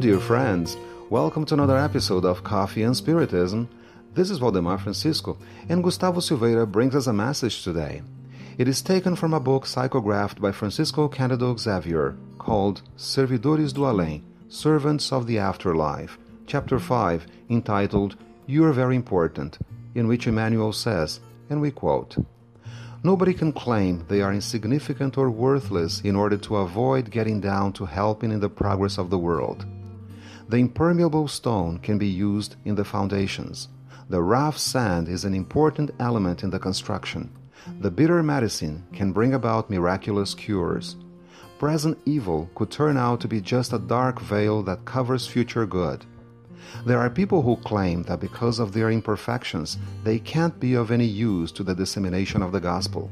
dear friends. Welcome to another episode of Coffee and Spiritism. This is Waldemar Francisco, and Gustavo Silveira brings us a message today. It is taken from a book psychographed by Francisco Cândido Xavier called Servidores do Além, Servants of the Afterlife, chapter 5, entitled You Are Very Important, in which Emmanuel says, and we quote, Nobody can claim they are insignificant or worthless in order to avoid getting down to helping in the progress of the world. The impermeable stone can be used in the foundations. The rough sand is an important element in the construction. The bitter medicine can bring about miraculous cures. Present evil could turn out to be just a dark veil that covers future good. There are people who claim that because of their imperfections, they can't be of any use to the dissemination of the gospel.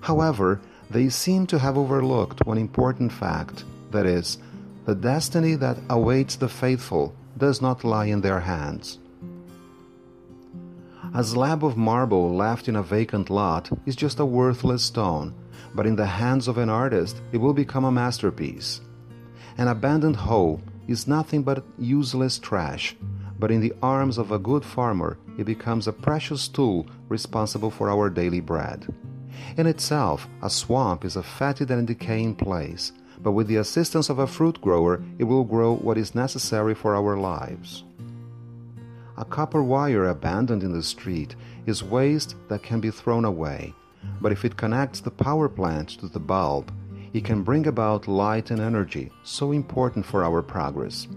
However, they seem to have overlooked one important fact that is, the destiny that awaits the faithful does not lie in their hands. A slab of marble left in a vacant lot is just a worthless stone, but in the hands of an artist it will become a masterpiece. An abandoned hoe is nothing but useless trash, but in the arms of a good farmer it becomes a precious tool responsible for our daily bread. In itself, a swamp is a fetid and decaying place, but with the assistance of a fruit grower, it will grow what is necessary for our lives. A copper wire abandoned in the street is waste that can be thrown away, but if it connects the power plant to the bulb, it can bring about light and energy so important for our progress.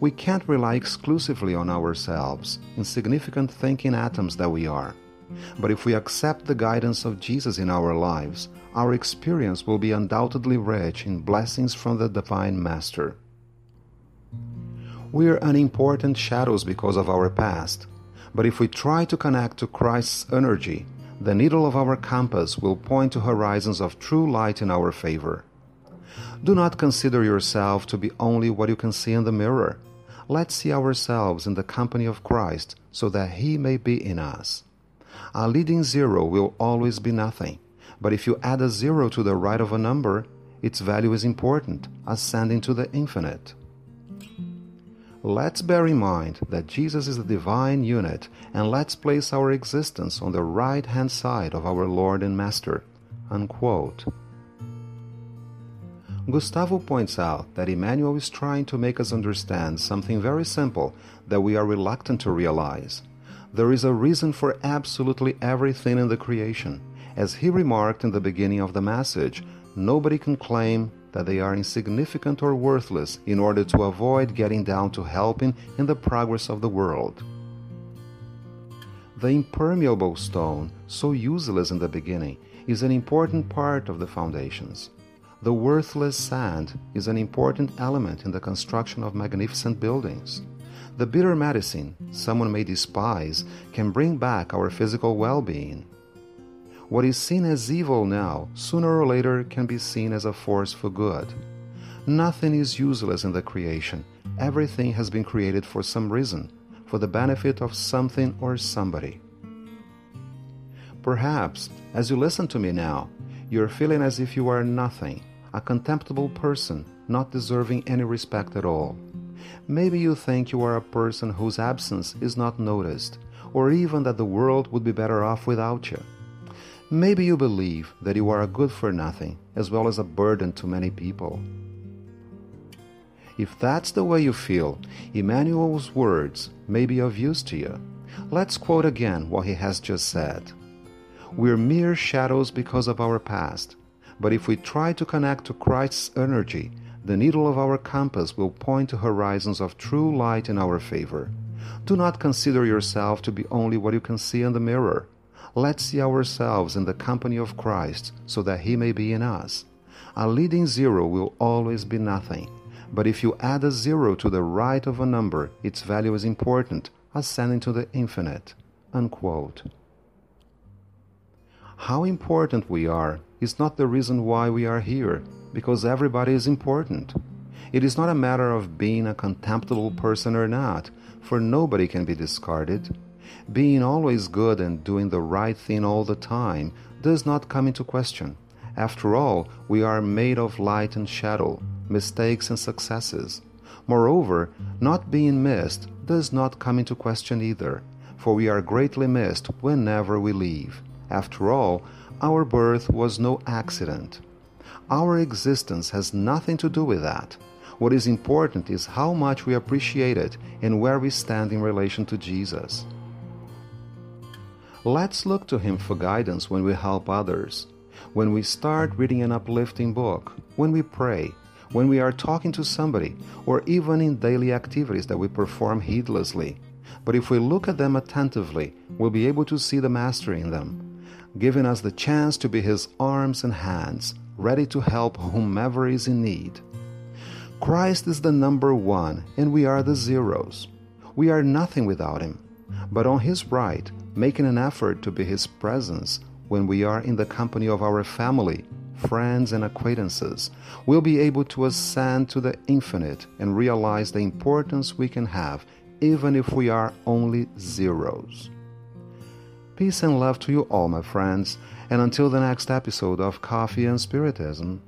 We can't rely exclusively on ourselves, insignificant thinking atoms that we are. But if we accept the guidance of Jesus in our lives, our experience will be undoubtedly rich in blessings from the Divine Master. We are unimportant shadows because of our past, but if we try to connect to Christ's energy, the needle of our compass will point to horizons of true light in our favor. Do not consider yourself to be only what you can see in the mirror. Let's see ourselves in the company of Christ so that He may be in us. A leading zero will always be nothing, but if you add a zero to the right of a number, its value is important, ascending to the infinite. Let's bear in mind that Jesus is the divine unit, and let's place our existence on the right hand side of our Lord and Master. Unquote. Gustavo points out that Emmanuel is trying to make us understand something very simple that we are reluctant to realize. There is a reason for absolutely everything in the creation. As he remarked in the beginning of the message, nobody can claim that they are insignificant or worthless in order to avoid getting down to helping in the progress of the world. The impermeable stone, so useless in the beginning, is an important part of the foundations. The worthless sand is an important element in the construction of magnificent buildings. The bitter medicine someone may despise can bring back our physical well being. What is seen as evil now, sooner or later, can be seen as a force for good. Nothing is useless in the creation. Everything has been created for some reason, for the benefit of something or somebody. Perhaps, as you listen to me now, you're feeling as if you are nothing, a contemptible person, not deserving any respect at all. Maybe you think you are a person whose absence is not noticed, or even that the world would be better off without you. Maybe you believe that you are a good for nothing as well as a burden to many people. If that's the way you feel, Emmanuel's words may be of use to you. Let's quote again what he has just said. We're mere shadows because of our past, but if we try to connect to Christ's energy, the needle of our compass will point to horizons of true light in our favor. Do not consider yourself to be only what you can see in the mirror. Let's see ourselves in the company of Christ so that He may be in us. A leading zero will always be nothing, but if you add a zero to the right of a number, its value is important, ascending to the infinite. Unquote. How important we are is not the reason why we are here, because everybody is important. It is not a matter of being a contemptible person or not, for nobody can be discarded. Being always good and doing the right thing all the time does not come into question. After all, we are made of light and shadow, mistakes and successes. Moreover, not being missed does not come into question either, for we are greatly missed whenever we leave. After all, our birth was no accident. Our existence has nothing to do with that. What is important is how much we appreciate it and where we stand in relation to Jesus. Let's look to Him for guidance when we help others, when we start reading an uplifting book, when we pray, when we are talking to somebody, or even in daily activities that we perform heedlessly. But if we look at them attentively, we'll be able to see the Master in them, giving us the chance to be His arms and hands, ready to help whomever is in need. Christ is the number one, and we are the zeros. We are nothing without Him. But on His right, making an effort to be His presence when we are in the company of our family, friends, and acquaintances, we'll be able to ascend to the infinite and realize the importance we can have even if we are only zeros. Peace and love to you all, my friends, and until the next episode of Coffee and Spiritism,